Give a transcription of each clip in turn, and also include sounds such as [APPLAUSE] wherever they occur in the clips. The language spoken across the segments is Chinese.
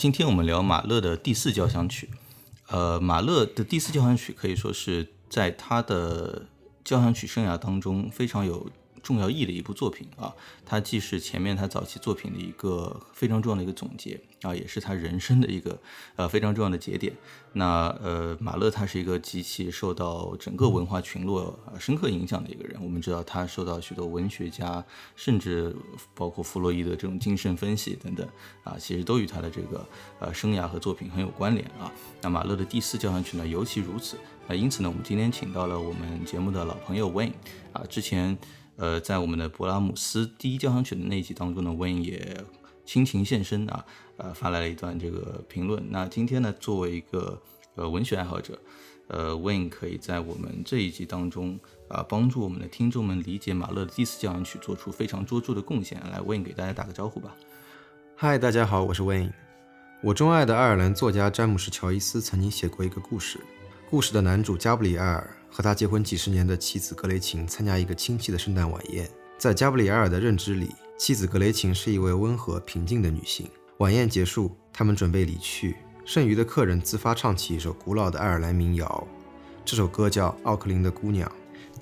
今天我们聊马勒的第四交响曲。呃，马勒的第四交响曲可以说是在他的交响曲生涯当中非常有。重要意义的一部作品啊，它既是前面他早期作品的一个非常重要的一个总结啊，也是他人生的一个呃非常重要的节点。那呃，马勒他是一个极其受到整个文化群落深刻影响的一个人。我们知道他受到许多文学家，甚至包括弗洛伊德这种精神分析等等啊，其实都与他的这个呃生涯和作品很有关联啊。那马勒的第四交响曲呢，尤其如此。那因此呢，我们今天请到了我们节目的老朋友 Wayne 啊，之前。呃，在我们的勃拉姆斯第一交响曲的那一集当中呢，Wayne 也倾情献身啊，呃，发来了一段这个评论。那今天呢，作为一个呃文学爱好者，呃，Wayne 可以在我们这一集当中啊，帮助我们的听众们理解马勒的第四交响曲，做出非常卓著的贡献。来，Wayne 给大家打个招呼吧。嗨，大家好，我是 Wayne。我钟爱的爱尔兰作家詹姆斯·乔伊斯曾经写过一个故事，故事的男主加布里埃尔。和他结婚几十年的妻子格雷琴参加一个亲戚的圣诞晚宴。在加布里埃尔的认知里，妻子格雷琴是一位温和平静的女性。晚宴结束，他们准备离去，剩余的客人自发唱起一首古老的爱尔兰民谣。这首歌叫《奥克林的姑娘》。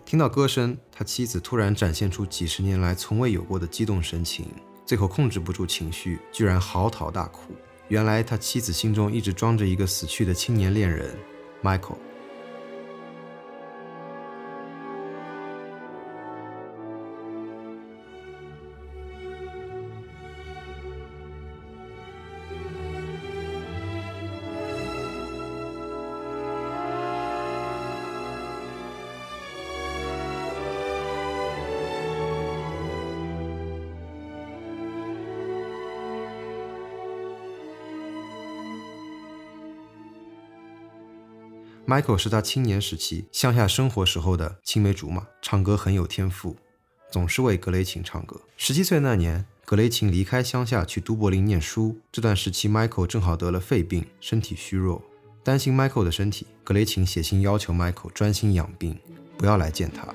听到歌声，他妻子突然展现出几十年来从未有过的激动神情，最后控制不住情绪，居然嚎啕大哭。原来他妻子心中一直装着一个死去的青年恋人，Michael。Michael 是他青年时期乡下生活时候的青梅竹马，唱歌很有天赋，总是为格雷琴唱歌。十七岁那年，格雷琴离开乡下去都柏林念书，这段时期 Michael 正好得了肺病，身体虚弱。担心 Michael 的身体，格雷琴写信要求 Michael 专心养病，不要来见他。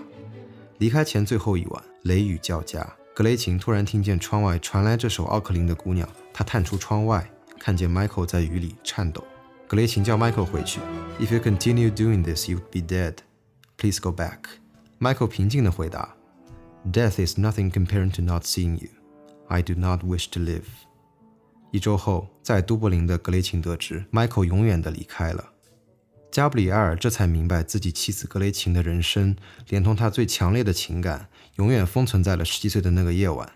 离开前最后一晚，雷雨交加，格雷琴突然听见窗外传来这首《奥克林的姑娘》，她探出窗外，看见 Michael 在雨里颤抖。格雷琴叫 Michael 回去。If you continue doing this, you'd be dead. Please go back. Michael 平静地回答：“Death is nothing compared to not seeing you. I do not wish to live.” 一周后，在都柏林的格雷琴得知 Michael 永远地离开了，加布里埃尔这才明白自己妻子格雷琴的人生，连同他最强烈的情感，永远封存在了十七岁的那个夜晚。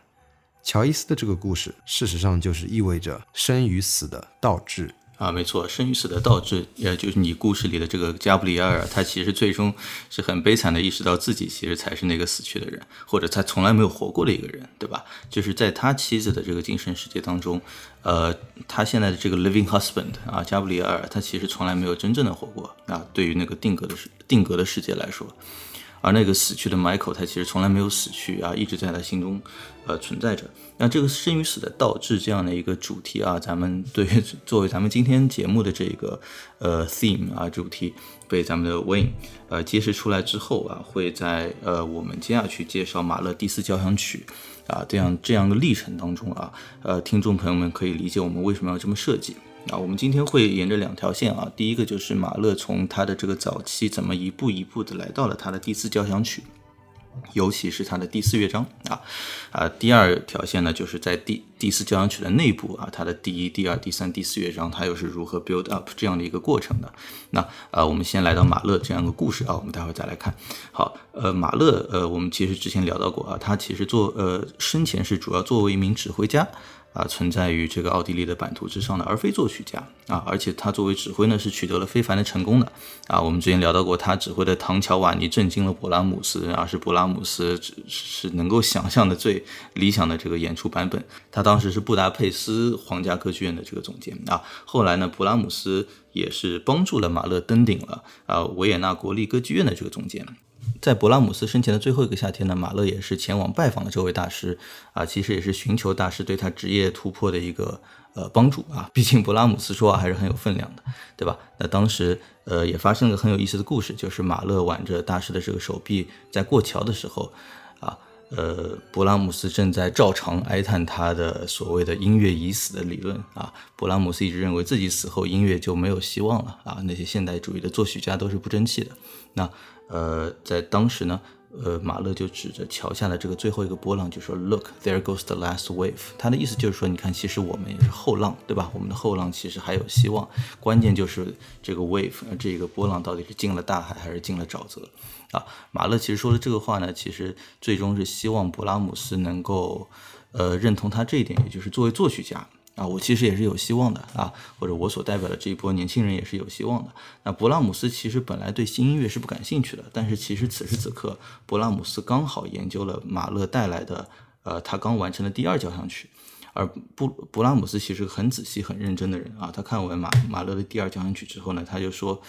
乔伊斯的这个故事，事实上就是意味着生与死的倒置。啊，没错，生与死的倒置，也就是你故事里的这个加布里埃尔，他其实最终是很悲惨的意识到自己其实才是那个死去的人，或者他从来没有活过的一个人，对吧？就是在他妻子的这个精神世界当中，呃，他现在的这个 living husband 啊，加布里埃尔，他其实从来没有真正的活过啊。对于那个定格的世定格的世界来说。而那个死去的 Michael，他其实从来没有死去啊，一直在他心中，呃，存在着。那这个生与死的倒置这样的一个主题啊，咱们对 [LAUGHS] 作为咱们今天节目的这个呃 theme 啊主题，被咱们的 Wayne 呃揭示出来之后啊，会在呃我们接下去介绍马勒第四交响曲啊这样这样的历程当中啊，呃，听众朋友们可以理解我们为什么要这么设计。啊，我们今天会沿着两条线啊，第一个就是马勒从他的这个早期怎么一步一步的来到了他的第四交响曲，尤其是他的第四乐章啊，啊，第二条线呢，就是在第第四交响曲的内部啊，它的第一、第二、第三、第四乐章，它又是如何 build up 这样的一个过程的。那呃，我们先来到马勒这样一个故事啊，我们待会再来看。好，呃，马勒，呃，我们其实之前聊到过啊，他其实做呃生前是主要作为一名指挥家。啊，存在于这个奥地利的版图之上的，而非作曲家啊，而且他作为指挥呢，是取得了非凡的成功的啊。我们之前聊到过，他指挥的《唐乔瓦尼》震惊了勃拉姆斯，而是勃拉姆斯是能够想象的最理想的这个演出版本。他当时是布达佩斯皇家歌剧院的这个总监啊。后来呢，勃拉姆斯也是帮助了马勒登顶了啊维也纳国立歌剧院的这个总监。在勃拉姆斯生前的最后一个夏天呢，马勒也是前往拜访了这位大师啊，其实也是寻求大师对他职业突破的一个呃帮助啊。毕竟勃拉姆斯说话还是很有分量的，对吧？那当时呃也发生了个很有意思的故事，就是马勒挽着大师的这个手臂在过桥的时候啊，呃，勃拉姆斯正在照常哀叹他的所谓的音乐已死的理论啊。勃拉姆斯一直认为自己死后音乐就没有希望了啊，那些现代主义的作曲家都是不争气的。那呃，在当时呢，呃，马勒就指着桥下的这个最后一个波浪，就说：“Look, there goes the last wave。”他的意思就是说，你看，其实我们也是后浪，对吧？我们的后浪其实还有希望，关键就是这个 wave，这个波浪到底是进了大海还是进了沼泽啊？马勒其实说的这个话呢，其实最终是希望勃拉姆斯能够呃认同他这一点，也就是作为作曲家。啊，我其实也是有希望的啊，或者我所代表的这一波年轻人也是有希望的。那勃拉姆斯其实本来对新音乐是不感兴趣的，但是其实此时此刻，勃拉姆斯刚好研究了马勒带来的，呃，他刚完成的第二交响曲，而布勃拉姆斯其实很仔细、很认真的人啊。他看完马马勒的第二交响曲之后呢，他就说。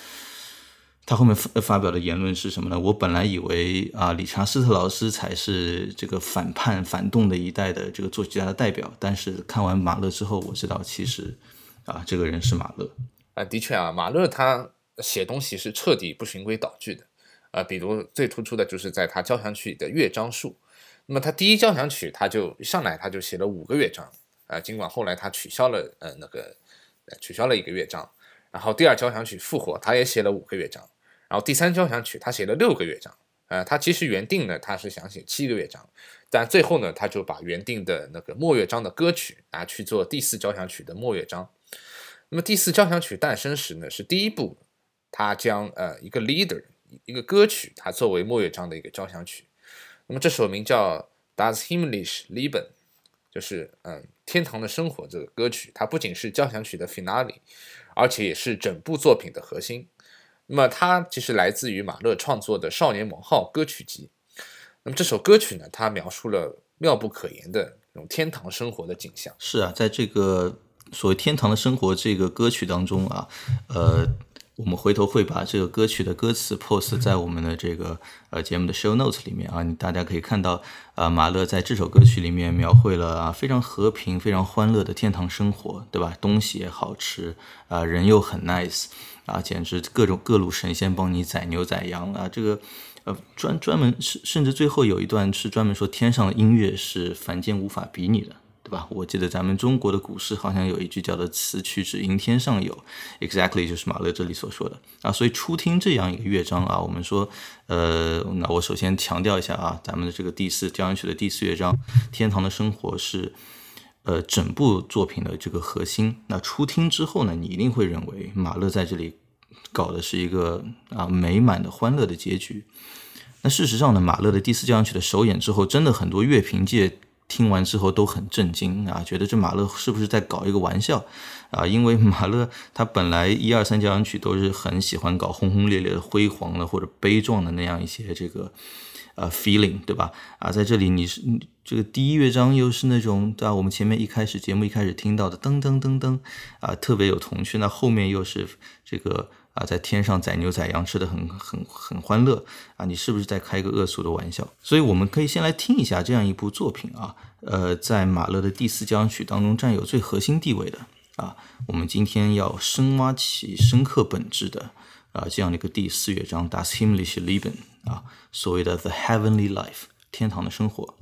他后面发发表的言论是什么呢？我本来以为啊，理查斯特劳斯才是这个反叛反动的一代的这个作曲家的代表，但是看完马勒之后，我知道其实啊，这个人是马勒。啊，的确啊，马勒他写东西是彻底不循规蹈矩的。啊，比如最突出的就是在他交响曲的乐章数。那么他第一交响曲他就上来他就写了五个乐章。啊，尽管后来他取消了呃那个取消了一个乐章，然后第二交响曲复活，他也写了五个乐章。然后第三交响曲他写了六个乐章，呃，他其实原定呢他是想写七个乐章，但最后呢他就把原定的那个末乐章的歌曲拿去做第四交响曲的末乐章。那么第四交响曲诞生时呢是第一部，他将呃一个 leader 一个歌曲，它作为末乐章的一个交响曲。那么这首名叫 Das Himmlische Leben，就是嗯天堂的生活这个歌曲，它不仅是交响曲的 finale，而且也是整部作品的核心。那么它其实来自于马勒创作的《少年蒙号》歌曲集。那么这首歌曲呢，它描述了妙不可言的这种天堂生活的景象。是啊，在这个所谓天堂的生活这个歌曲当中啊，呃，我们回头会把这个歌曲的歌词 post 在我们的这个呃节目的 show notes 里面啊，你大家可以看到啊，马勒在这首歌曲里面描绘了啊非常和平、非常欢乐的天堂生活，对吧？东西也好吃啊，人又很 nice。啊，简直各种各路神仙帮你宰牛宰羊啊！这个，呃，专专门甚甚至最后有一段是专门说天上的音乐是凡间无法比拟的，对吧？我记得咱们中国的古诗好像有一句叫做“此曲只应天上有 ”，exactly 就是马勒这里所说的啊。所以初听这样一个乐章啊，我们说，呃，那我首先强调一下啊，咱们的这个第四交响曲的第四乐章《天堂的生活》是。呃，整部作品的这个核心，那初听之后呢，你一定会认为马勒在这里搞的是一个啊美满的欢乐的结局。那事实上呢，马勒的第四交响曲的首演之后，真的很多乐评界听完之后都很震惊啊，觉得这马勒是不是在搞一个玩笑啊？因为马勒他本来一二三交响曲都是很喜欢搞轰轰烈烈的、辉煌的或者悲壮的那样一些这个。呃，feeling 对吧？啊，在这里你是这个第一乐章又是那种对吧？我们前面一开始节目一开始听到的噔噔噔噔啊，特别有童趣。那后面又是这个啊，在天上宰牛宰羊吃的很很很欢乐啊，你是不是在开个恶俗的玩笑？所以我们可以先来听一下这样一部作品啊，呃，在马勒的第四交响曲当中占有最核心地位的啊，我们今天要深挖起深刻本质的啊这样的一个第四乐章，Das himmlische Leben。啊，所谓的 the heavenly life，天堂的生活。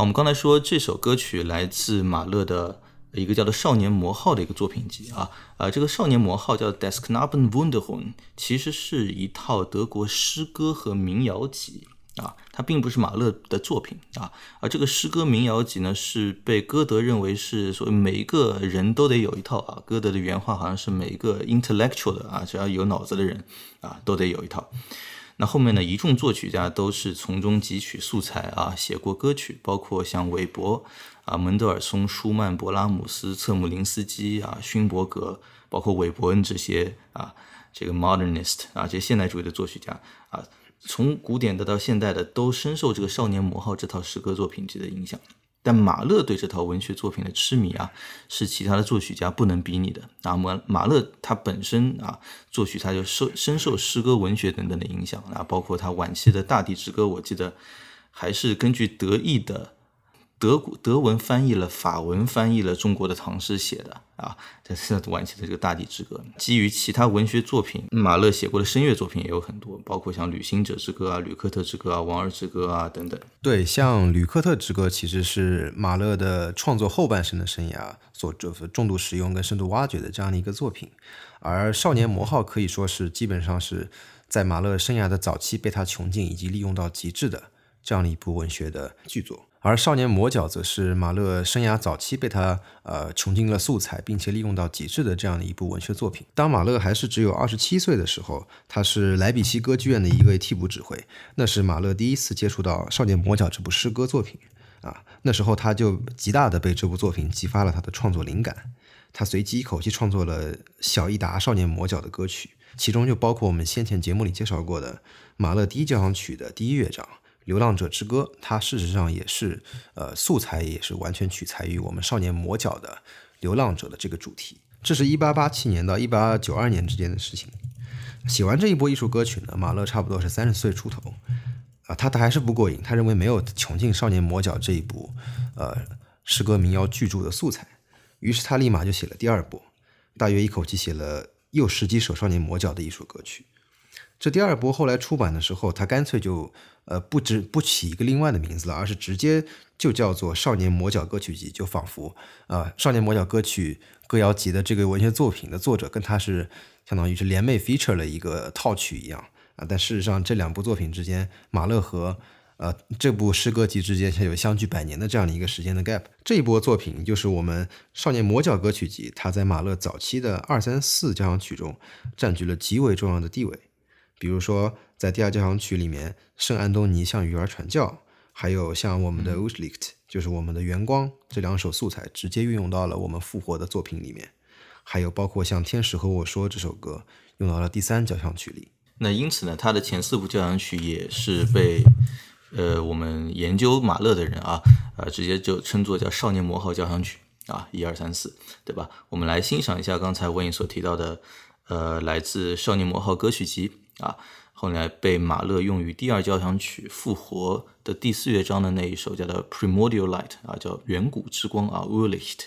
我们刚才说这首歌曲来自马勒的一个叫做《少年魔号》的一个作品集啊，呃，这个《少年魔号》叫《d e s k n a b e n Wunderhorn》，其实是一套德国诗歌和民谣集啊，它并不是马勒的作品啊，而这个诗歌民谣集呢，是被歌德认为是所谓每一个人都得有一套啊，歌德的原话好像是每一个 intellectual 的啊，只要有脑子的人啊，都得有一套。那后面呢，一众作曲家都是从中汲取素材啊，写过歌曲，包括像韦伯啊、门德尔松、舒曼、勃拉姆斯、策姆林斯基啊、勋伯格，包括韦伯恩这些啊，这个 modernist 啊，这些现代主义的作曲家啊，从古典的到现代的，都深受这个《少年魔号》这套诗歌作品集的影响。但马勒对这套文学作品的痴迷啊，是其他的作曲家不能比拟的。那么马勒他本身啊，作曲他就受深受诗歌文学等等的影响啊，包括他晚期的《大地之歌》，我记得还是根据德意的。德国德文翻译了，法文翻译了中国的唐诗写的啊，这是晚期的这个《大地之歌》。基于其他文学作品，马勒写过的声乐作品也有很多，包括像《旅行者之歌》啊、《吕克特之歌》啊、《王儿之歌》啊等等。对，像《吕克特之歌》其实是马勒的创作后半生的生涯所重度使用跟深度挖掘的这样的一个作品，而《少年魔号》可以说是基本上是在马勒生涯的早期被他穷尽以及利用到极致的这样的一部文学的巨作。而《少年魔角》则是马勒生涯早期被他呃穷尽了素材，并且利用到极致的这样的一部文学作品。当马勒还是只有二十七岁的时候，他是莱比锡歌剧院的一位替补指挥，那是马勒第一次接触到《少年魔角》这部诗歌作品啊。那时候他就极大的被这部作品激发了他的创作灵感，他随即一口气创作了小伊达《少年魔角》的歌曲，其中就包括我们先前节目里介绍过的马勒第一交响曲的第一乐章。《流浪者之歌》，它事实上也是，呃，素材也是完全取材于我们《少年魔角》的流浪者的这个主题。这是一八八七年到一八九二年之间的事情。写完这一波艺术歌曲呢，马勒差不多是三十岁出头，啊，他他还是不过瘾，他认为没有穷尽《少年魔角》这一部，呃，诗歌民谣巨著的素材，于是他立马就写了第二波，大约一口气写了又十几首《少年魔角》的艺术歌曲。这第二波后来出版的时候，他干脆就。呃，不只不起一个另外的名字了，而是直接就叫做《少年魔角歌曲集》，就仿佛啊，《少年魔角歌曲歌谣集》的这个文学作品的作者跟他是相当于是联袂 feature 了一个套曲一样啊。但事实上，这两部作品之间，马勒和呃这部诗歌集之间是有相距百年的这样的一个时间的 gap。这一波作品就是我们《少年魔角歌曲集》，它在马勒早期的二三四交响曲中占据了极为重要的地位。比如说，在第二交响曲里面，圣安东尼向鱼儿传教，还有像我们的 Ushlicht，就是我们的圆光这两首素材，直接运用到了我们复活的作品里面。还有包括像天使和我说这首歌，用到了第三交响曲里。那因此呢，他的前四部交响曲也是被呃我们研究马勒的人啊，呃直接就称作叫少年魔号交响曲啊，一二三四，对吧？我们来欣赏一下刚才文颖所提到的，呃，来自少年魔号歌曲集。啊，后来被马勒用于第二交响曲《复活》的第四乐章的那一首，叫做《Primordial Light》啊，叫远古之光啊，Urlicht。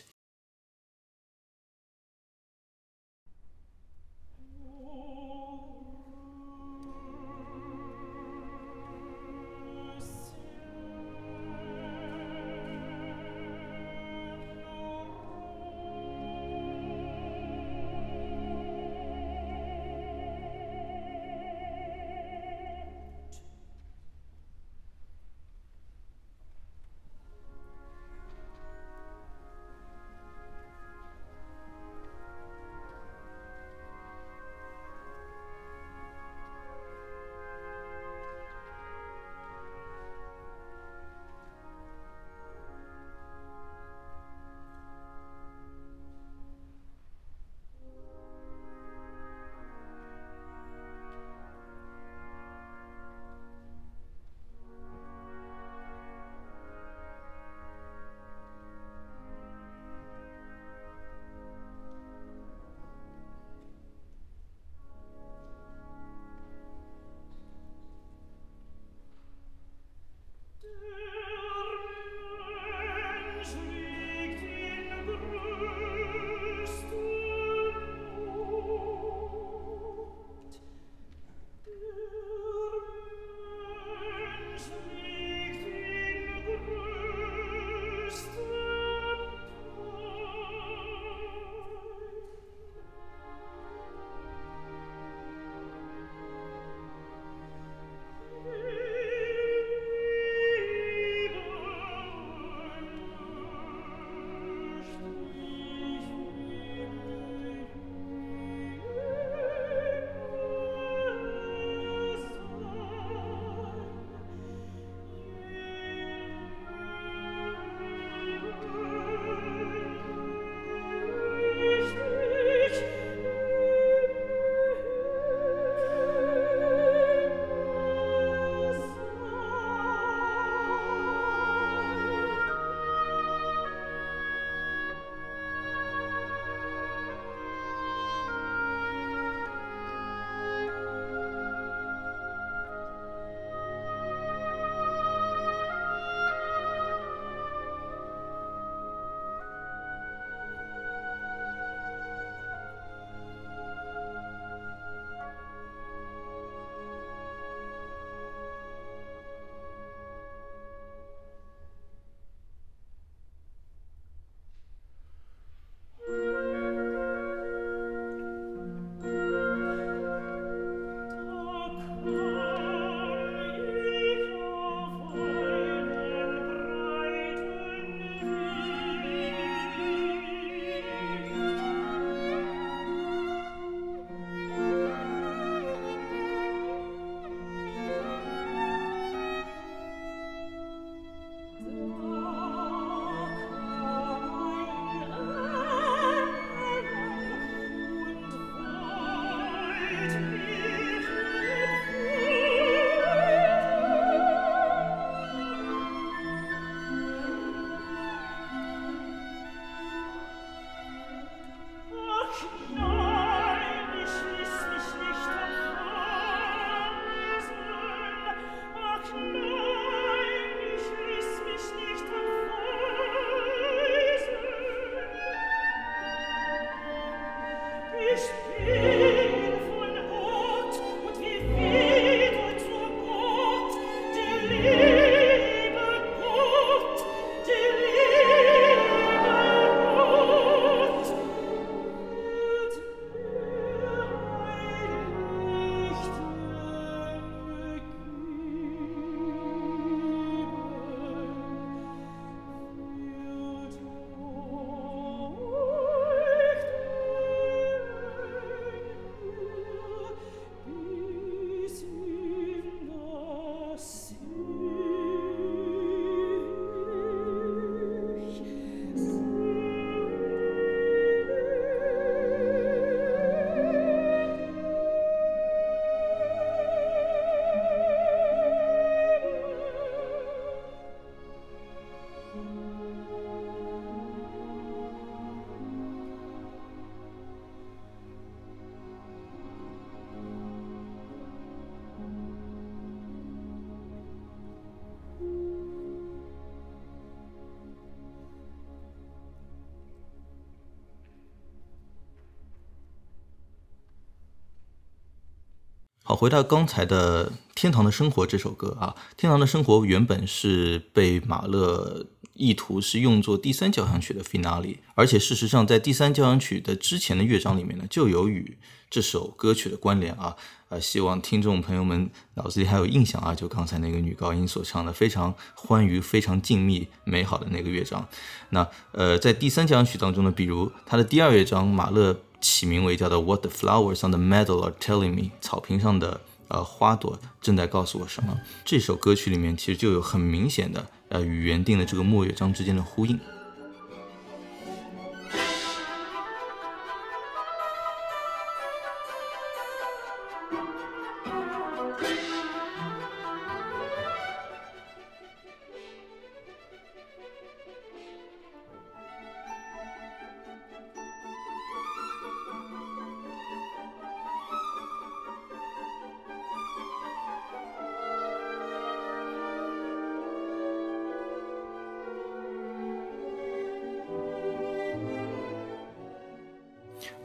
回到刚才的《天堂的生活》这首歌啊，《天堂的生活》原本是被马勒意图是用作第三交响曲的 finale，而且事实上在第三交响曲的之前的乐章里面呢，就有与这首歌曲的关联啊。呃，希望听众朋友们脑子里还有印象啊，就刚才那个女高音所唱的非常欢愉、非常静谧、美好的那个乐章。那呃，在第三交响曲当中呢，比如它的第二乐章，马勒。起名为叫做 What the flowers on the meadow are telling me，草坪上的呃花朵正在告诉我什么？这首歌曲里面其实就有很明显的呃与原定的这个末乐章之间的呼应。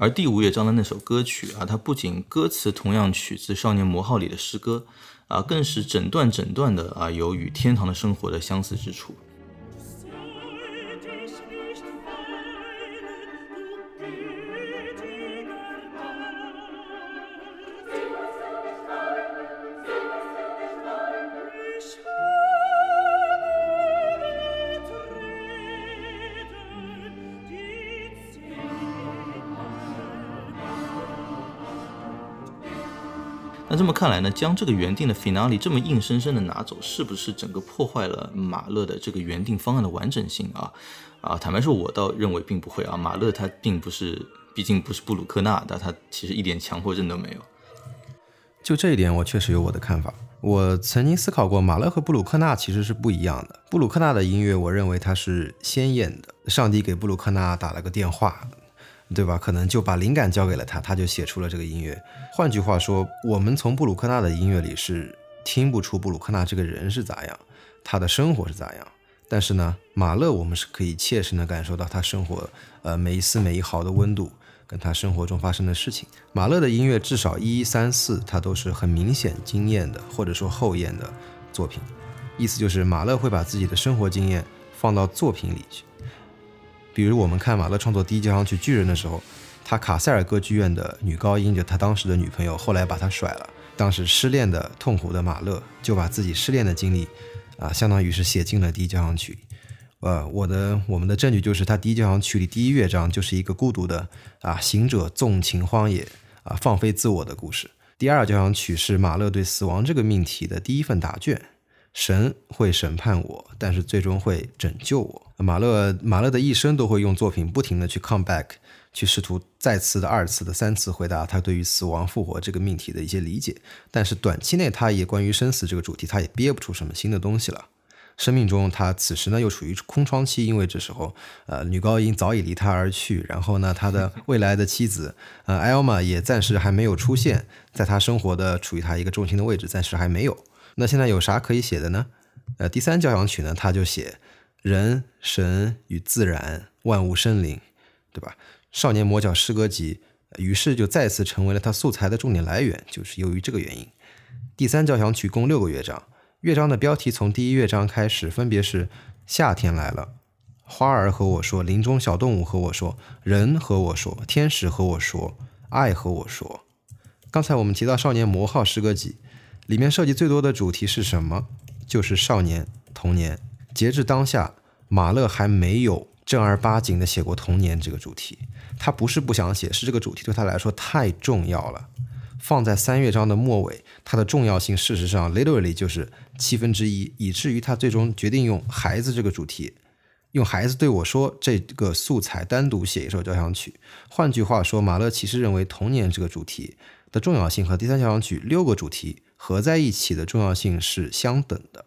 第五乐章的那首歌曲啊，它不仅歌词同样取自《少年魔号》里的诗歌啊，更是整段整段的啊有与天堂的生活的相似之处。这么看来呢，将这个原定的 finale 这么硬生生的拿走，是不是整个破坏了马勒的这个原定方案的完整性啊？啊，坦白说，我倒认为并不会啊。马勒他并不是，毕竟不是布鲁克纳的，他其实一点强迫症都没有。就这一点，我确实有我的看法。我曾经思考过，马勒和布鲁克纳其实是不一样的。布鲁克纳的音乐，我认为它是鲜艳的，上帝给布鲁克纳打了个电话。对吧？可能就把灵感交给了他，他就写出了这个音乐。换句话说，我们从布鲁克纳的音乐里是听不出布鲁克纳这个人是咋样，他的生活是咋样。但是呢，马勒我们是可以切身的感受到他生活，呃，每一丝每一毫的温度，跟他生活中发生的事情。马勒的音乐至少一三四，它都是很明显惊艳的，或者说后验的作品。意思就是马勒会把自己的生活经验放到作品里去。比如我们看马勒创作第一交响曲《巨人》的时候，他卡塞尔歌剧院的女高音就他当时的女朋友，后来把他甩了。当时失恋的痛苦的马勒就把自己失恋的经历，啊，相当于是写进了第一交响曲。呃，我的我们的证据就是他第一交响曲里第一乐章就是一个孤独的啊行者纵情荒野啊放飞自我的故事。第二交响曲是马勒对死亡这个命题的第一份答卷。神会审判我，但是最终会拯救我。马勒马勒的一生都会用作品不停的去 come back，去试图再次的、二次的、三次回答他对于死亡、复活这个命题的一些理解。但是短期内，他也关于生死这个主题，他也憋不出什么新的东西了。生命中，他此时呢又处于空窗期，因为这时候，呃，女高音早已离他而去，然后呢，他的未来的妻子，呃，艾尔玛也暂时还没有出现在他生活的处于他一个重心的位置，暂时还没有。那现在有啥可以写的呢？呃，第三交响曲呢，他就写人、神与自然、万物生灵，对吧？少年魔角诗歌集，于是就再次成为了他素材的重点来源，就是由于这个原因。第三交响曲共六个乐章。乐章的标题从第一乐章开始，分别是夏天来了，花儿和我说，林中小动物和我说，人和我说，天使和我说，爱和我说。刚才我们提到《少年魔号》诗歌集，里面涉及最多的主题是什么？就是少年、童年。截至当下，马勒还没有正儿八经的写过童年这个主题。他不是不想写，是这个主题对他来说太重要了。放在三乐章的末尾，它的重要性事实上 literally 就是七分之一，以至于他最终决定用孩子这个主题，用孩子对我说这个素材单独写一首交响曲。换句话说，马勒其实认为童年这个主题的重要性和第三交响曲六个主题合在一起的重要性是相等的。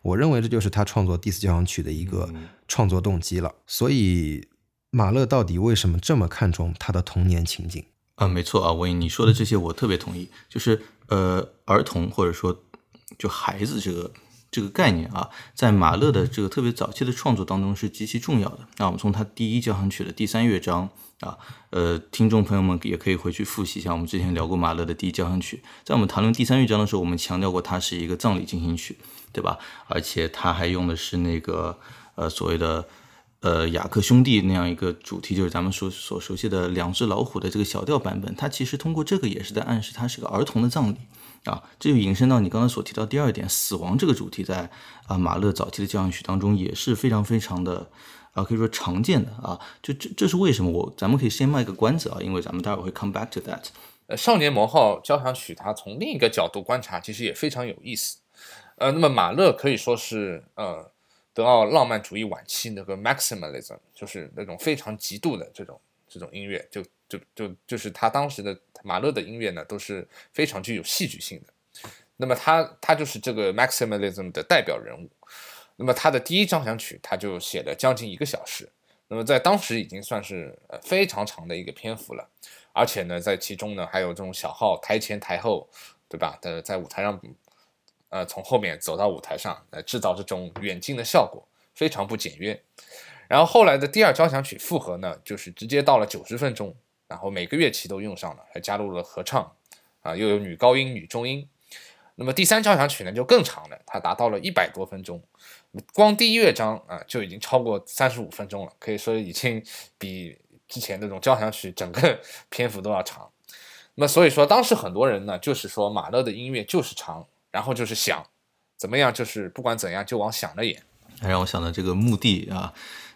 我认为这就是他创作第四交响曲的一个创作动机了。所以，马勒到底为什么这么看重他的童年情景？啊，没错啊，我你说的这些我特别同意。就是呃，儿童或者说就孩子这个这个概念啊，在马勒的这个特别早期的创作当中是极其重要的。那我们从他第一交响曲的第三乐章啊，呃，听众朋友们也可以回去复习一下，我们之前聊过马勒的第一交响曲。在我们谈论第三乐章的时候，我们强调过它是一个葬礼进行曲，对吧？而且它还用的是那个呃所谓的。呃，雅克兄弟那样一个主题，就是咱们所所熟悉的两只老虎的这个小调版本，它其实通过这个也是在暗示它是个儿童的葬礼啊。这就引申到你刚刚所提到第二点，死亡这个主题，在啊马勒早期的交响曲当中也是非常非常的啊，可以说常见的啊。就这这是为什么？我咱们可以先卖个关子啊，因为咱们待会儿会 come back to that。呃，少年魔号交响曲，它从另一个角度观察，其实也非常有意思。呃，那么马勒可以说是呃。德奥浪漫主义晚期那个 maximalism，就是那种非常极度的这种这种音乐，就就就就是他当时的马勒的音乐呢，都是非常具有戏剧性的。那么他他就是这个 maximalism 的代表人物。那么他的第一交响曲，他就写了将近一个小时。那么在当时已经算是呃非常长的一个篇幅了，而且呢，在其中呢还有这种小号台前台后，对吧？的在舞台上。呃，从后面走到舞台上来制造这种远近的效果，非常不简约。然后后来的第二交响曲复合呢，就是直接到了九十分钟，然后每个乐器都用上了，还加入了合唱，啊，又有女高音、女中音。那么第三交响曲呢就更长了，它达到了一百多分钟，光第一乐章啊就已经超过三十五分钟了，可以说已经比之前那种交响曲整个 [LAUGHS] 篇幅都要长。那么所以说，当时很多人呢就是说马勒的音乐就是长。然后就是响，怎么样？就是不管怎样，就往响了演。让我想到这个墓地啊，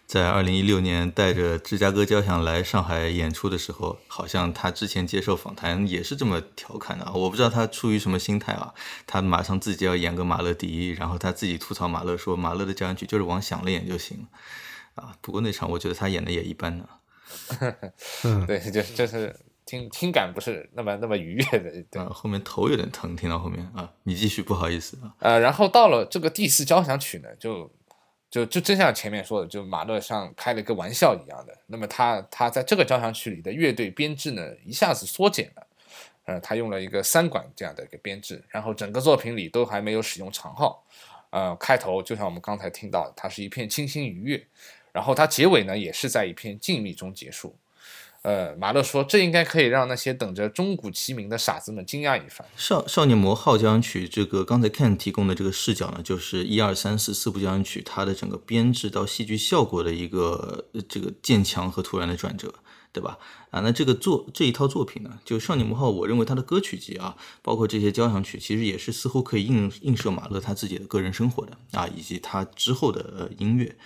在二零一六年带着芝加哥交响来上海演出的时候，好像他之前接受访谈也是这么调侃的。我不知道他出于什么心态啊，他马上自己要演个马勒第一，然后他自己吐槽马勒说，马勒的交响曲就是往响了演就行了啊。不过那场我觉得他演的也一般呢。[LAUGHS] 对，就就是。听听感不是那么那么愉悦的，对，后面头有点疼，听到后面啊，你继续，不好意思啊，呃，然后到了这个第四交响曲呢，就就就真像前面说的，就马勒像开了个玩笑一样的，那么他他在这个交响曲里的乐队编制呢，一下子缩减了，呃，他用了一个三管这样的一个编制，然后整个作品里都还没有使用长号，呃，开头就像我们刚才听到，它是一片清新愉悦，然后它结尾呢，也是在一片静谧中结束。呃，马勒说，这应该可以让那些等着钟鼓齐鸣的傻子们惊讶一番。少少年魔号交响曲，这个刚才 Ken 提供的这个视角呢，就是一二三四四部交响曲它的整个编制到戏剧效果的一个这个渐强和突然的转折，对吧？啊，那这个作这一套作品呢，就少年魔号，我认为它的歌曲集啊，包括这些交响曲，其实也是似乎可以映映射马勒他自己的个人生活的啊，以及他之后的音乐，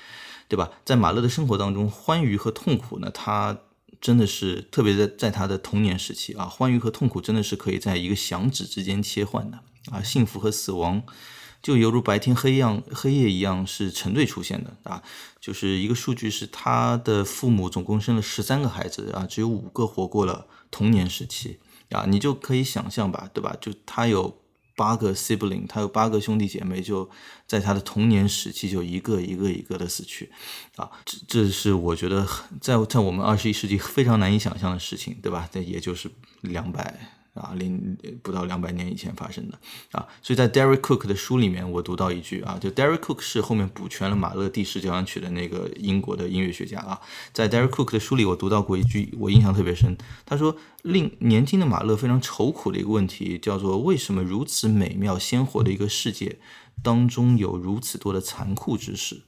对吧？在马勒的生活当中，欢愉和痛苦呢，他。真的是特别在在他的童年时期啊，欢愉和痛苦真的是可以在一个响指之间切换的啊，幸福和死亡就犹如白天黑样黑夜一样是成对出现的啊。就是一个数据是他的父母总共生了十三个孩子啊，只有五个活过了童年时期啊，你就可以想象吧，对吧？就他有。八个 sibling，他有八个兄弟姐妹，就在他的童年时期就一个一个一个的死去，啊，这这是我觉得在在我们二十一世纪非常难以想象的事情，对吧？这也就是两百。啊，零不到两百年以前发生的啊，所以在 Derek Cook 的书里面，我读到一句啊，就 Derek Cook 是后面补全了马勒第十交响曲的那个英国的音乐学家啊，在 Derek Cook 的书里，我读到过一句，我印象特别深。他说，令年轻的马勒非常愁苦的一个问题，叫做为什么如此美妙鲜活的一个世界当中有如此多的残酷之事。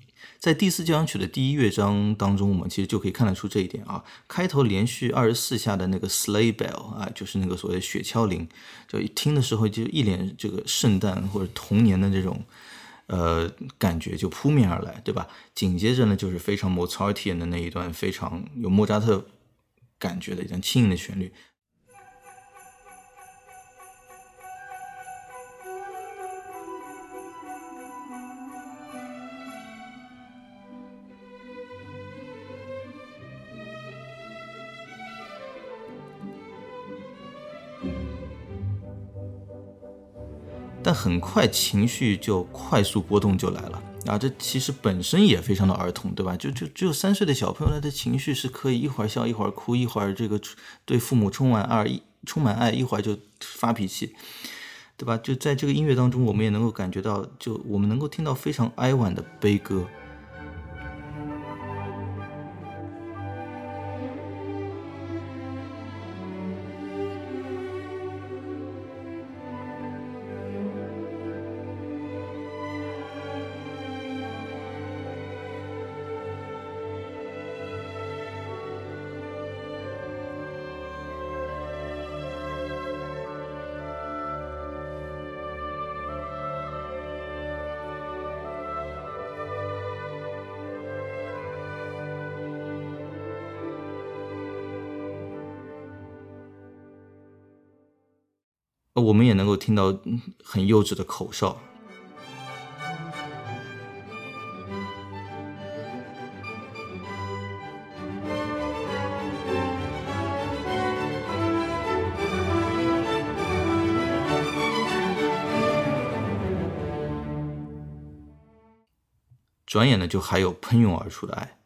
在第四交响曲的第一乐章当中，我们其实就可以看得出这一点啊。开头连续二十四下的那个 sleigh bell 啊，就是那个所谓雪橇铃，就一听的时候就一脸这个圣诞或者童年的这种呃感觉就扑面而来，对吧？紧接着呢，就是非常 Mozartian 的那一段非常有莫扎特感觉的一段轻盈的旋律。但很快情绪就快速波动就来了啊！这其实本身也非常的儿童，对吧？就就只有三岁的小朋友，他的情绪是可以一会儿笑一会儿哭，一会儿这个对父母充满爱，充满爱，一会儿就发脾气，对吧？就在这个音乐当中，我们也能够感觉到，就我们能够听到非常哀婉的悲歌。我们也能够听到很幼稚的口哨。转眼呢，就还有喷涌而出的爱。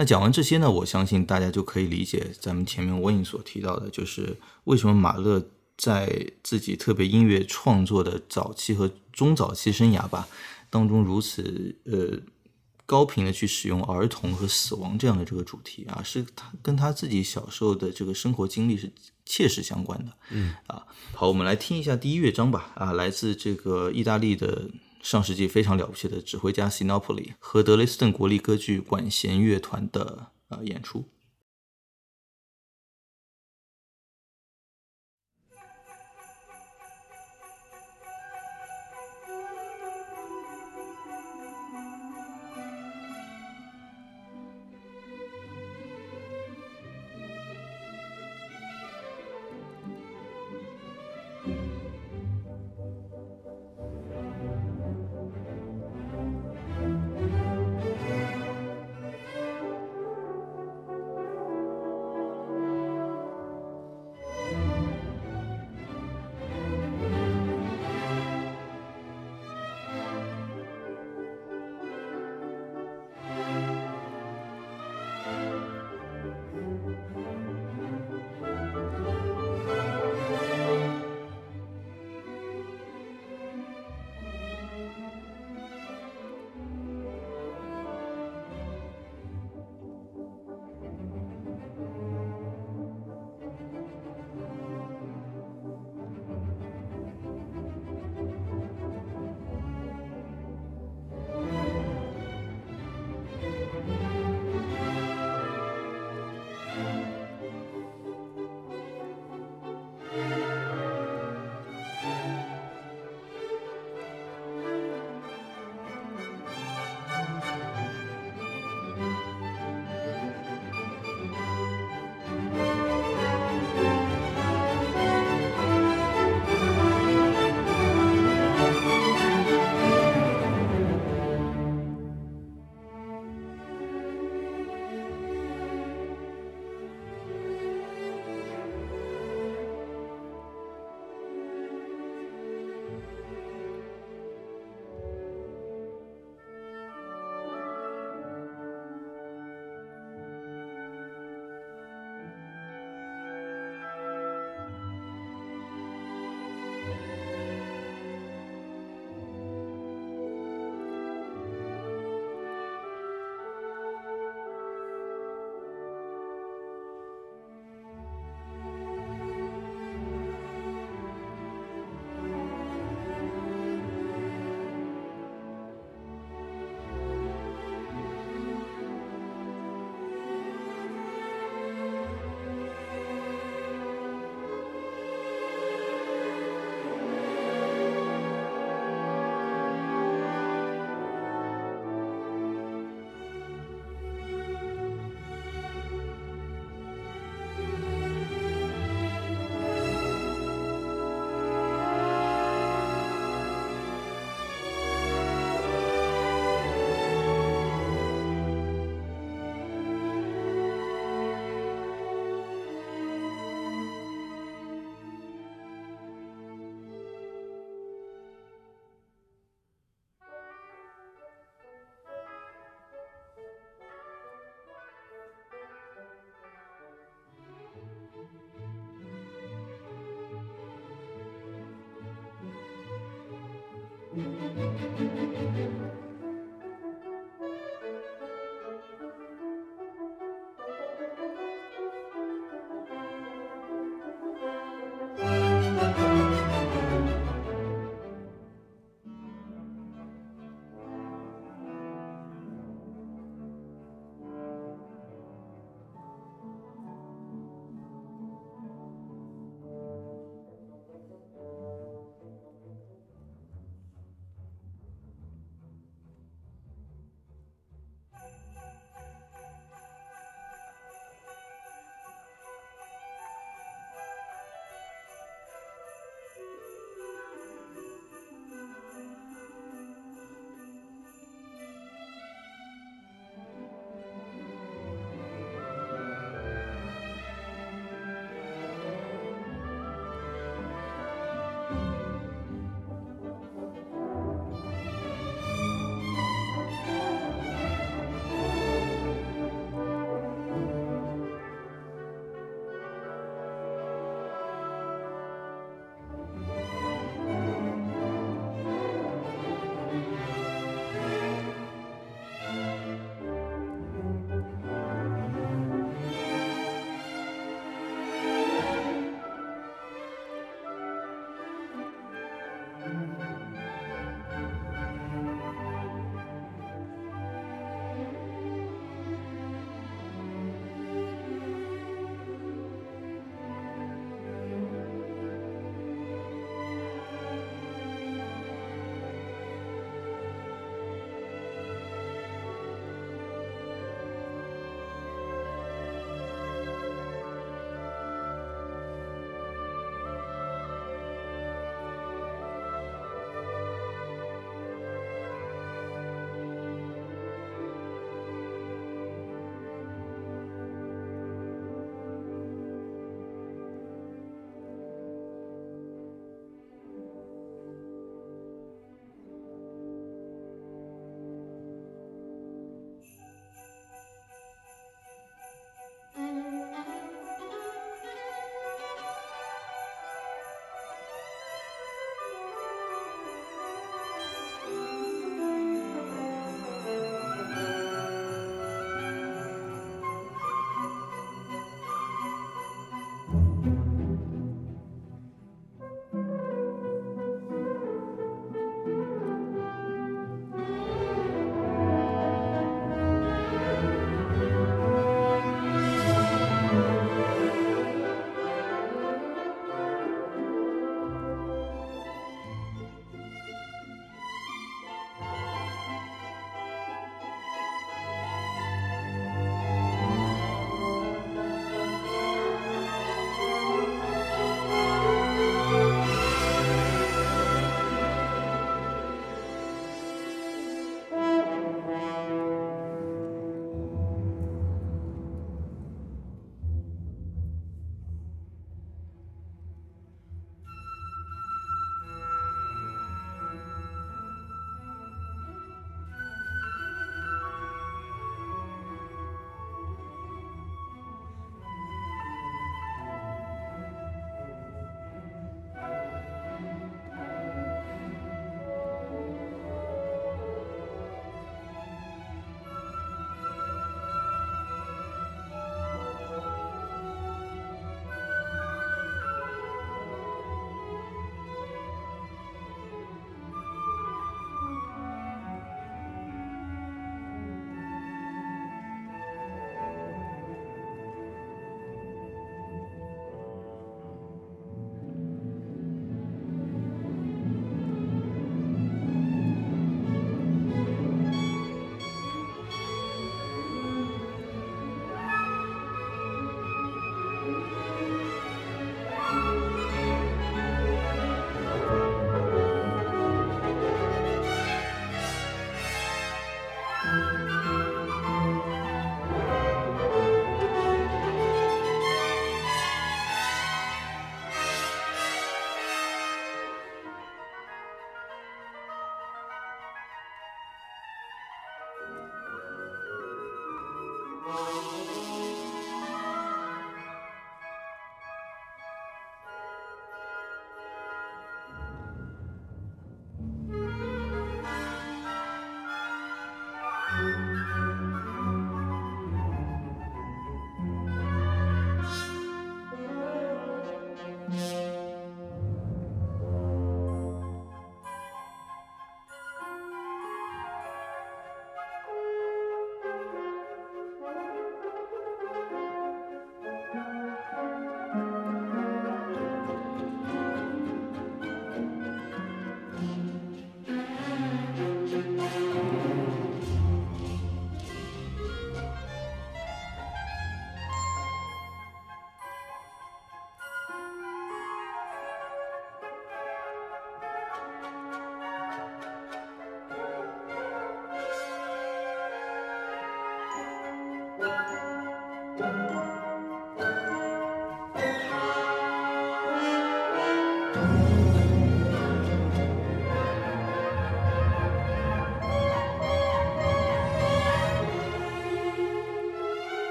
那讲完这些呢，我相信大家就可以理解咱们前面我影所提到的，就是为什么马勒在自己特别音乐创作的早期和中早期生涯吧当中如此呃高频的去使用儿童和死亡这样的这个主题啊，是他跟他自己小时候的这个生活经历是切实相关的。嗯啊，好，我们来听一下第一乐章吧。啊，来自这个意大利的。上世纪非常了不起的指挥家 Sinopoli 和德累斯顿国立歌剧管弦乐团的呃演出。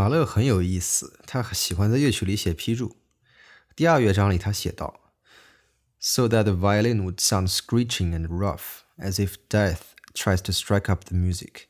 马勒很有意思，他喜欢在乐曲里写批注。第二乐章里，他写道：“So that the violin would sound screeching and rough, as if death tries to strike up the music。”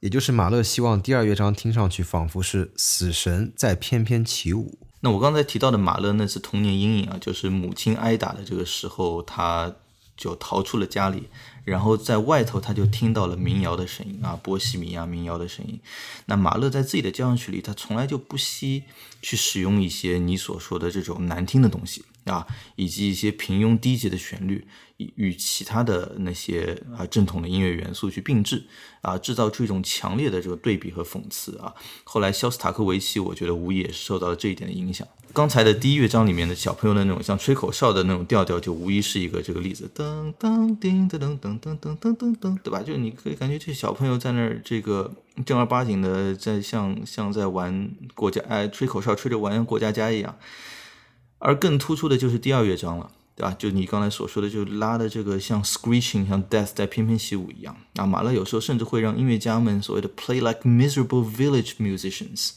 也就是马勒希望第二乐章听上去仿佛是死神在翩翩起舞。那我刚才提到的马勒那次童年阴影啊，就是母亲挨打的这个时候，他就逃出了家里。然后在外头，他就听到了民谣的声音啊，波西米亚民谣的声音。那马勒在自己的交响曲里，他从来就不惜去使用一些你所说的这种难听的东西啊，以及一些平庸低级的旋律，与其他的那些啊正统的音乐元素去并置啊，制造出一种强烈的这个对比和讽刺啊。后来肖斯塔科维奇，我觉得无疑也是受到了这一点的影响。刚才的第一乐章里面的小朋友的那种像吹口哨的那种调调，就无疑是一个这个例子。噔噔叮噔噔噔噔噔噔噔噔，对吧？就你可以感觉这小朋友在那儿这个正儿八经的在像像在玩过家哎吹口哨吹着玩过家家一样。而更突出的就是第二乐章了，对吧？就你刚才所说的，就拉的这个像 screeching 像 death 在翩翩起舞一样。啊，马勒有时候甚至会让音乐家们所谓的 play like miserable village musicians。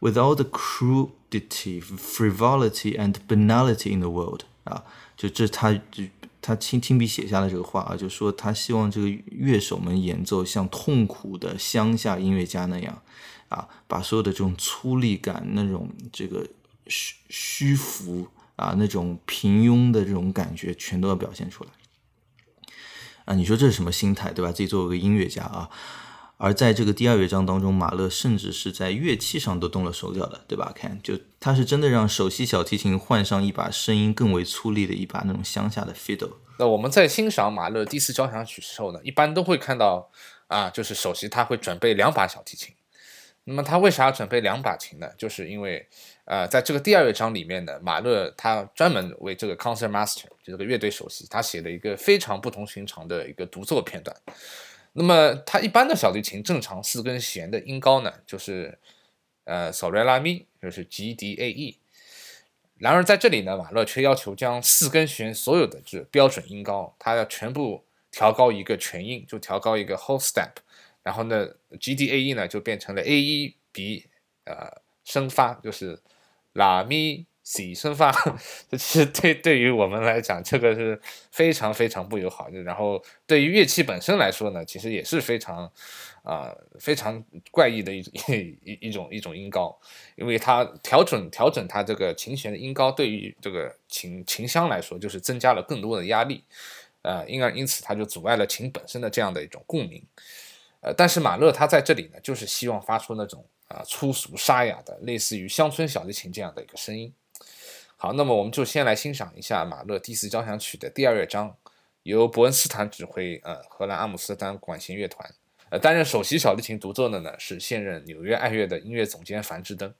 With all the crudity, frivolity, and banality in the world，啊，就这他就他亲亲笔写下了这个话啊，就说他希望这个乐手们演奏像痛苦的乡下音乐家那样，啊，把所有的这种粗粝感、那种这个虚虚浮啊、那种平庸的这种感觉，全都要表现出来。啊，你说这是什么心态，对吧？自己作为一个音乐家啊。而在这个第二乐章当中，马勒甚至是在乐器上都动了手脚的，对吧？看，就他是真的让首席小提琴换上一把声音更为粗粝的一把那种乡下的 fiddle。那我们在欣赏马勒第四交响曲时候呢，一般都会看到啊，就是首席他会准备两把小提琴。那么他为啥要准备两把琴呢？就是因为，呃，在这个第二乐章里面呢，马勒他专门为这个 concert master 就这个乐队首席，他写了一个非常不同寻常的一个独奏片段。那么，它一般的小提琴正常四根弦的音高呢，就是呃，sol re la mi，，就是 G D A E。然而在这里呢，马勒却要求将四根弦所有的这标准音高，它要全部调高一个全音，就调高一个 whole step。然后呢，G D A E 呢就变成了 A E B 呃升发，就是拉咪。西升发，这其实对对于我们来讲，这个是非常非常不友好的。然后对于乐器本身来说呢，其实也是非常啊非常怪异的一 [LAUGHS] 一一种一种音高，因为它调整调整它这个琴弦的音高，对于这个琴琴箱来说，就是增加了更多的压力，呃，因而因此它就阻碍了琴本身的这样的一种共鸣。呃，但是马勒他在这里呢，就是希望发出那种啊粗俗沙哑的，类似于乡村小提琴这样的一个声音。好，那么我们就先来欣赏一下马勒第四交响曲的第二乐章，由伯恩斯坦指挥，呃，荷兰阿姆斯特丹管弦乐团，呃，担任首席小提琴独奏的呢是现任纽约爱乐的音乐总监樊志登。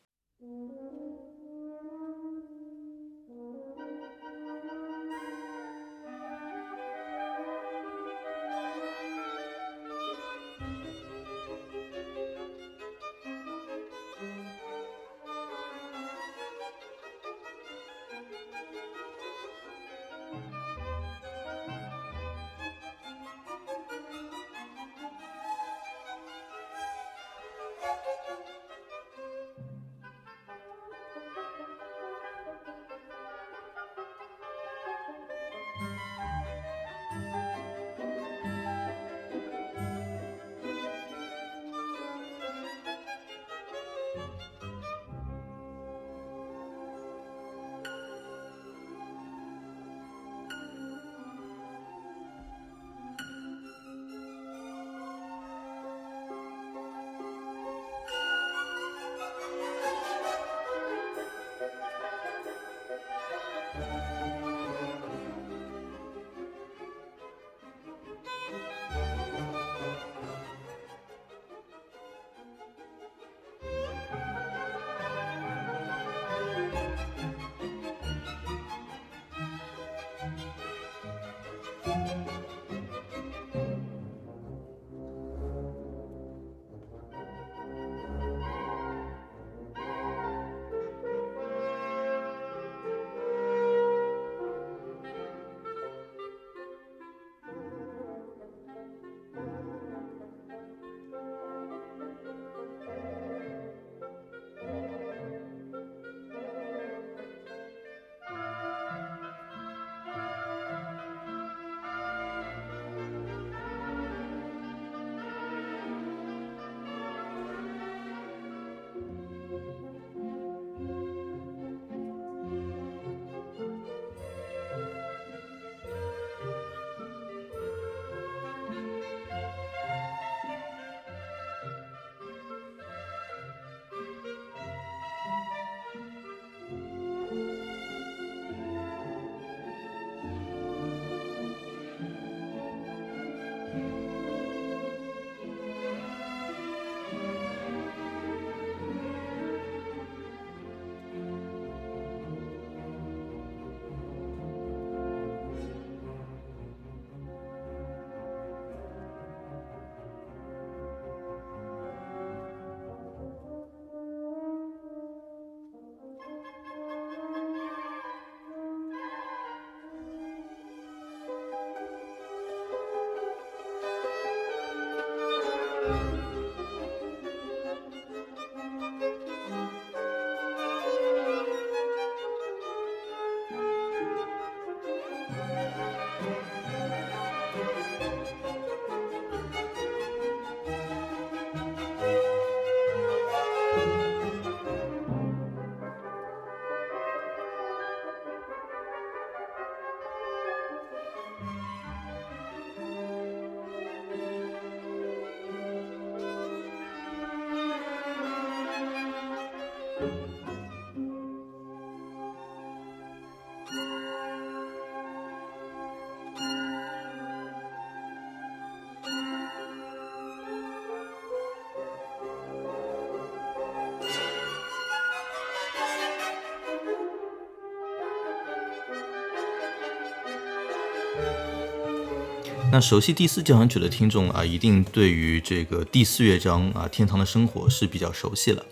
熟悉第四交响曲的听众啊，一定对于这个第四乐章啊《天堂的生活》是比较熟悉了，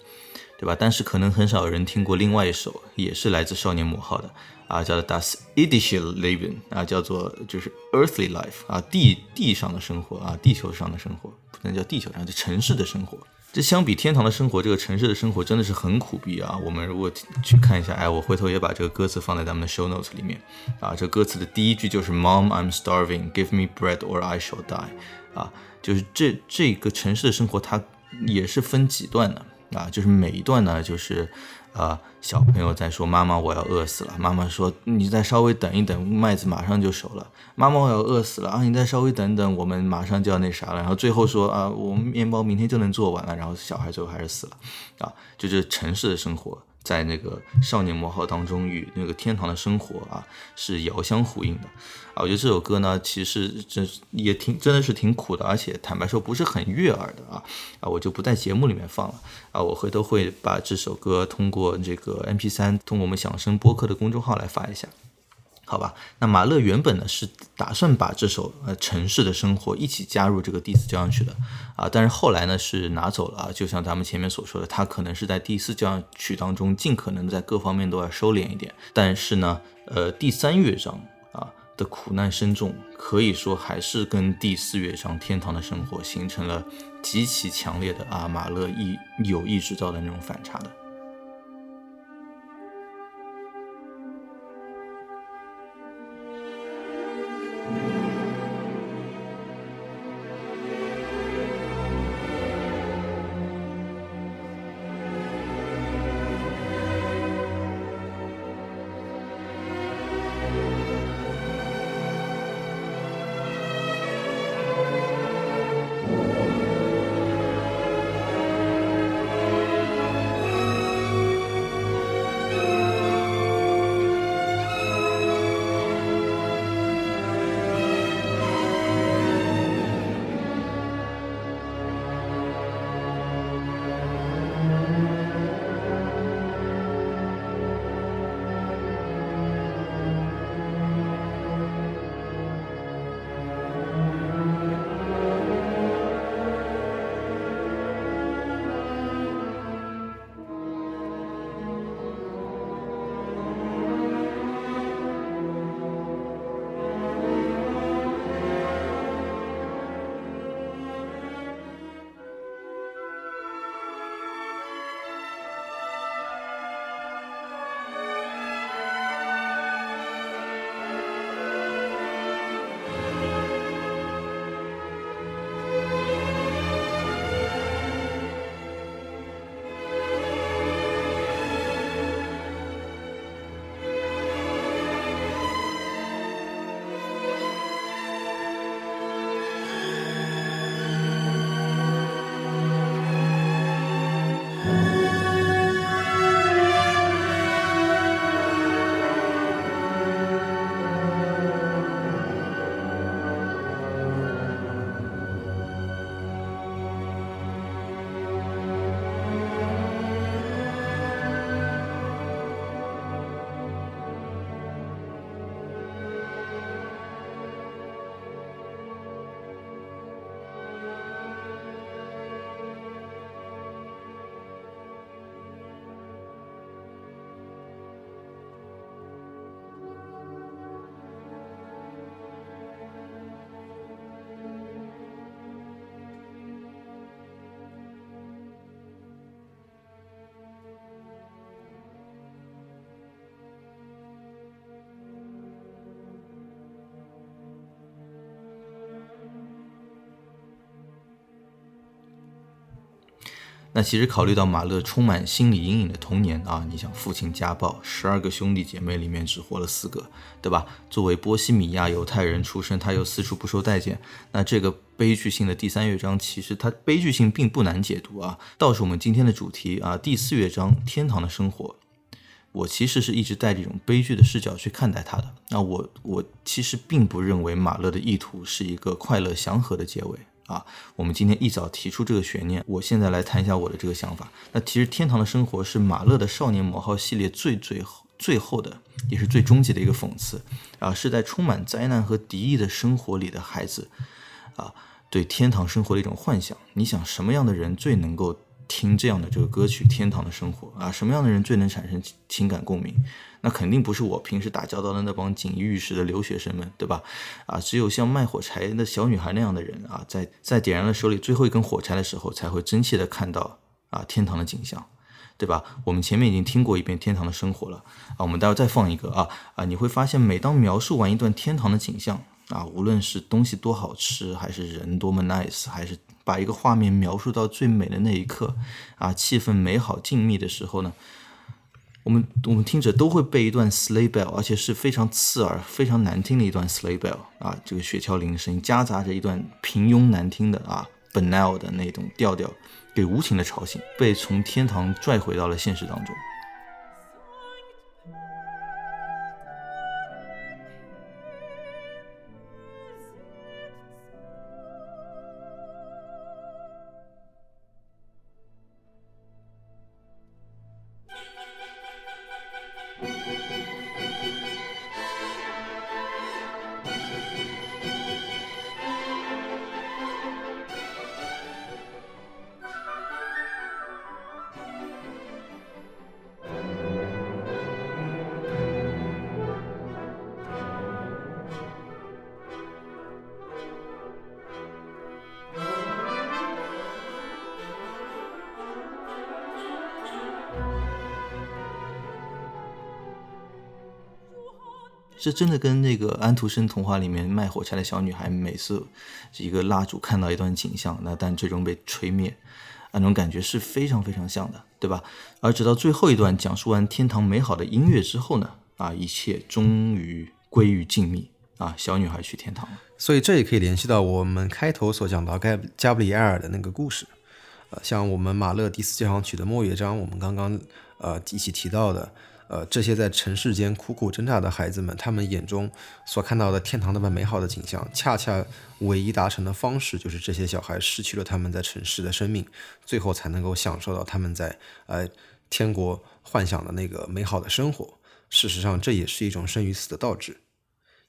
对吧？但是可能很少有人听过另外一首，也是来自少年魔号的啊，叫做《Das irdische Leben》啊，叫做就是 Earthly Life 啊，地地上的生活啊，地球上的生活，不能叫地球上，就城市的生活。这相比天堂的生活，这个城市的生活真的是很苦逼啊！我们如果去看一下，哎，我回头也把这个歌词放在咱们的 show notes 里面啊。这歌词的第一句就是 Mom, I'm starving, give me bread or I shall die。啊，就是这这个城市的生活，它也是分几段的啊，就是每一段呢，就是啊，小朋友在说妈妈我要饿死了，妈妈说你再稍微等一等，麦子马上就熟了。妈妈我要饿死了啊！你再稍微等等，我们马上就要那啥了。然后最后说啊，我们面包明天就能做完了。然后小孩最后还是死了，啊，就是城市的生活在那个少年魔号当中与那个天堂的生活啊是遥相呼应的啊。我觉得这首歌呢，其实这也挺真的是挺苦的，而且坦白说不是很悦耳的啊啊，我就不在节目里面放了啊。我回头会把这首歌通过这个 MP 三通过我们响声播客的公众号来发一下。好吧，那马勒原本呢是打算把这首呃城市的生活一起加入这个第四交响曲的。啊，但是后来呢是拿走了啊，就像咱们前面所说的，他可能是在第四交响曲当中尽可能在各方面都要收敛一点，但是呢，呃第三乐章啊的苦难深重，可以说还是跟第四乐章天堂的生活形成了极其强烈的啊马勒意有意制造的那种反差的。那其实考虑到马勒充满心理阴影的童年啊，你想父亲家暴，十二个兄弟姐妹里面只活了四个，对吧？作为波西米亚犹太人出身，他又四处不受待见，那这个悲剧性的第三乐章，其实它悲剧性并不难解读啊。倒是我们今天的主题啊，第四乐章天堂的生活，我其实是一直带着一种悲剧的视角去看待它的。那我我其实并不认为马勒的意图是一个快乐祥和的结尾。啊，我们今天一早提出这个悬念，我现在来谈一下我的这个想法。那其实《天堂的生活》是马勒的少年魔号系列最最后最后的，也是最终极的一个讽刺啊，是在充满灾难和敌意的生活里的孩子啊，对天堂生活的一种幻想。你想什么样的人最能够？听这样的这个歌曲《天堂的生活》啊，什么样的人最能产生情感共鸣？那肯定不是我平时打交道的那帮锦衣玉食的留学生们，对吧？啊，只有像卖火柴的小女孩那样的人啊，在在点燃了手里最后一根火柴的时候，才会真切的看到啊天堂的景象，对吧？我们前面已经听过一遍《天堂的生活》了啊，我们待会再放一个啊啊，你会发现每当描述完一段天堂的景象啊，无论是东西多好吃，还是人多么 nice，还是把一个画面描述到最美的那一刻，啊，气氛美好静谧的时候呢，我们我们听者都会被一段 sleigh bell，而且是非常刺耳、非常难听的一段 sleigh bell 啊，这个雪橇铃的声音夹杂着一段平庸难听的啊 banal 的那种调调，给无情的吵醒，被从天堂拽回到了现实当中。这真的跟那个安徒生童话里面卖火柴的小女孩，每次一个蜡烛看到一段景象，那但最终被吹灭，那种感觉是非常非常像的，对吧？而直到最后一段讲述完天堂美好的音乐之后呢，啊，一切终于归于静谧，啊，小女孩去天堂了。所以这也可以联系到我们开头所讲到盖加布里埃尔的那个故事，呃，像我们马勒第四交响曲的末乐章，我们刚刚呃一起提到的。呃，这些在尘世间苦苦挣扎的孩子们，他们眼中所看到的天堂那么美好的景象，恰恰唯一达成的方式，就是这些小孩失去了他们在尘世的生命，最后才能够享受到他们在呃天国幻想的那个美好的生活。事实上，这也是一种生与死的倒置，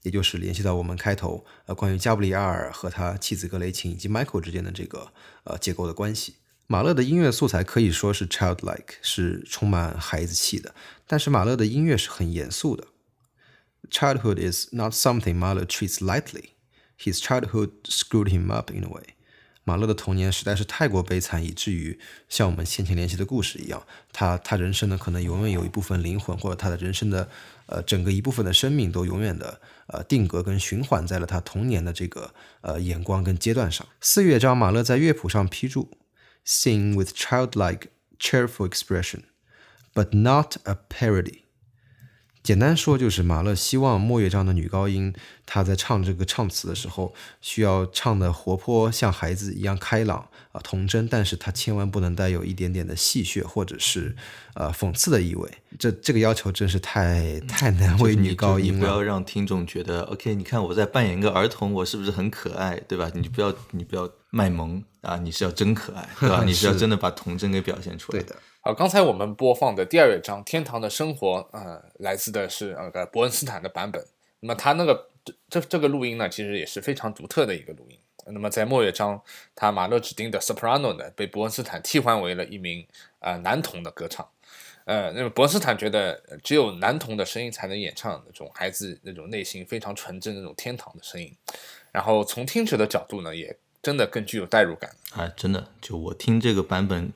也就是联系到我们开头呃关于加布里埃尔和他妻子格雷琴以及 Michael 之间的这个呃结构的关系。马勒的音乐素材可以说是 childlike，是充满孩子气的。但是马勒的音乐是很严肃的。Childhood is not something Mahler treats lightly. His childhood screwed him up in a way. 马勒的童年实在是太过悲惨，以至于像我们先前联系的故事一样，他他人生呢可能永远有一部分灵魂，或者他的人生的呃整个一部分的生命都永远的呃定格跟循环在了他童年的这个呃眼光跟阶段上。四乐章，马勒在乐谱上批注。Sing with childlike, cheerful expression, but not a parody. 简单说，就是马勒希望莫乐章的女高音，她在唱这个唱词的时候，需要唱的活泼，像孩子一样开朗啊童真，但是她千万不能带有一点点的戏谑或者是呃讽刺的意味。这 [LAUGHS] 这个要求真是太太难为女高音了。不要让听众觉得，OK，你看我在扮演一个儿童，我是不是很可爱，对吧？你不要你不要卖萌啊，你是要真可爱，对吧？[LAUGHS] 你是要真的把童真给表现出来。对的。呃，刚才我们播放的第二乐章《天堂的生活》，呃，来自的是那个伯恩斯坦的版本。那么他那个这这个录音呢，其实也是非常独特的一个录音。那么在末乐章，他马勒指定的 soprano 呢，被伯恩斯坦替换为了一名呃男童的歌唱。呃，那么伯恩斯坦觉得只有男童的声音才能演唱那种孩子那种内心非常纯真那种天堂的声音。然后从听者的角度呢，也真的更具有代入感。哎，真的，就我听这个版本。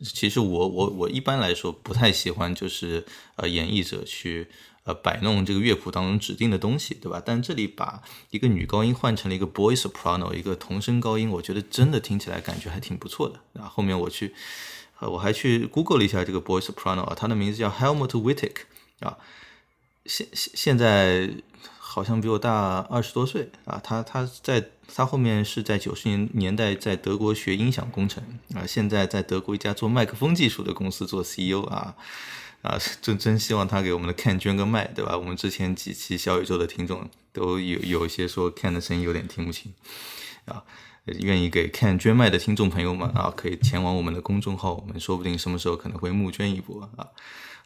其实我我我一般来说不太喜欢，就是呃演绎者去呃摆弄这个乐谱当中指定的东西，对吧？但这里把一个女高音换成了一个 boy soprano，一个童声高音，我觉得真的听起来感觉还挺不错的。啊，后面我去呃，我还去 Google 了一下这个 boy soprano 啊，他的名字叫 Helmut Wittek 啊，现现现在好像比我大二十多岁啊，他他在他后面是在九十年年代在德国学音响工程啊，现在在德国一家做麦克风技术的公司做 CEO 啊。啊，真真希望他给我们的 Ken 捐个麦，对吧？我们之前几期小宇宙的听众都有有一些说 Ken 的声音有点听不清，啊，愿意给 Ken 捐麦的听众朋友们啊，可以前往我们的公众号，我们说不定什么时候可能会募捐一波啊。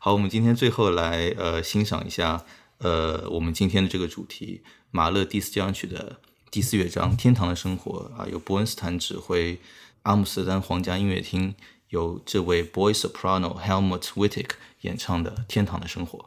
好，我们今天最后来呃欣赏一下呃我们今天的这个主题马勒第四交响曲的第四乐章《天堂的生活》啊，由伯恩斯坦指挥，阿姆斯特丹皇家音乐厅由这位 boy soprano Helmut Wittek。演唱的《天堂的生活》。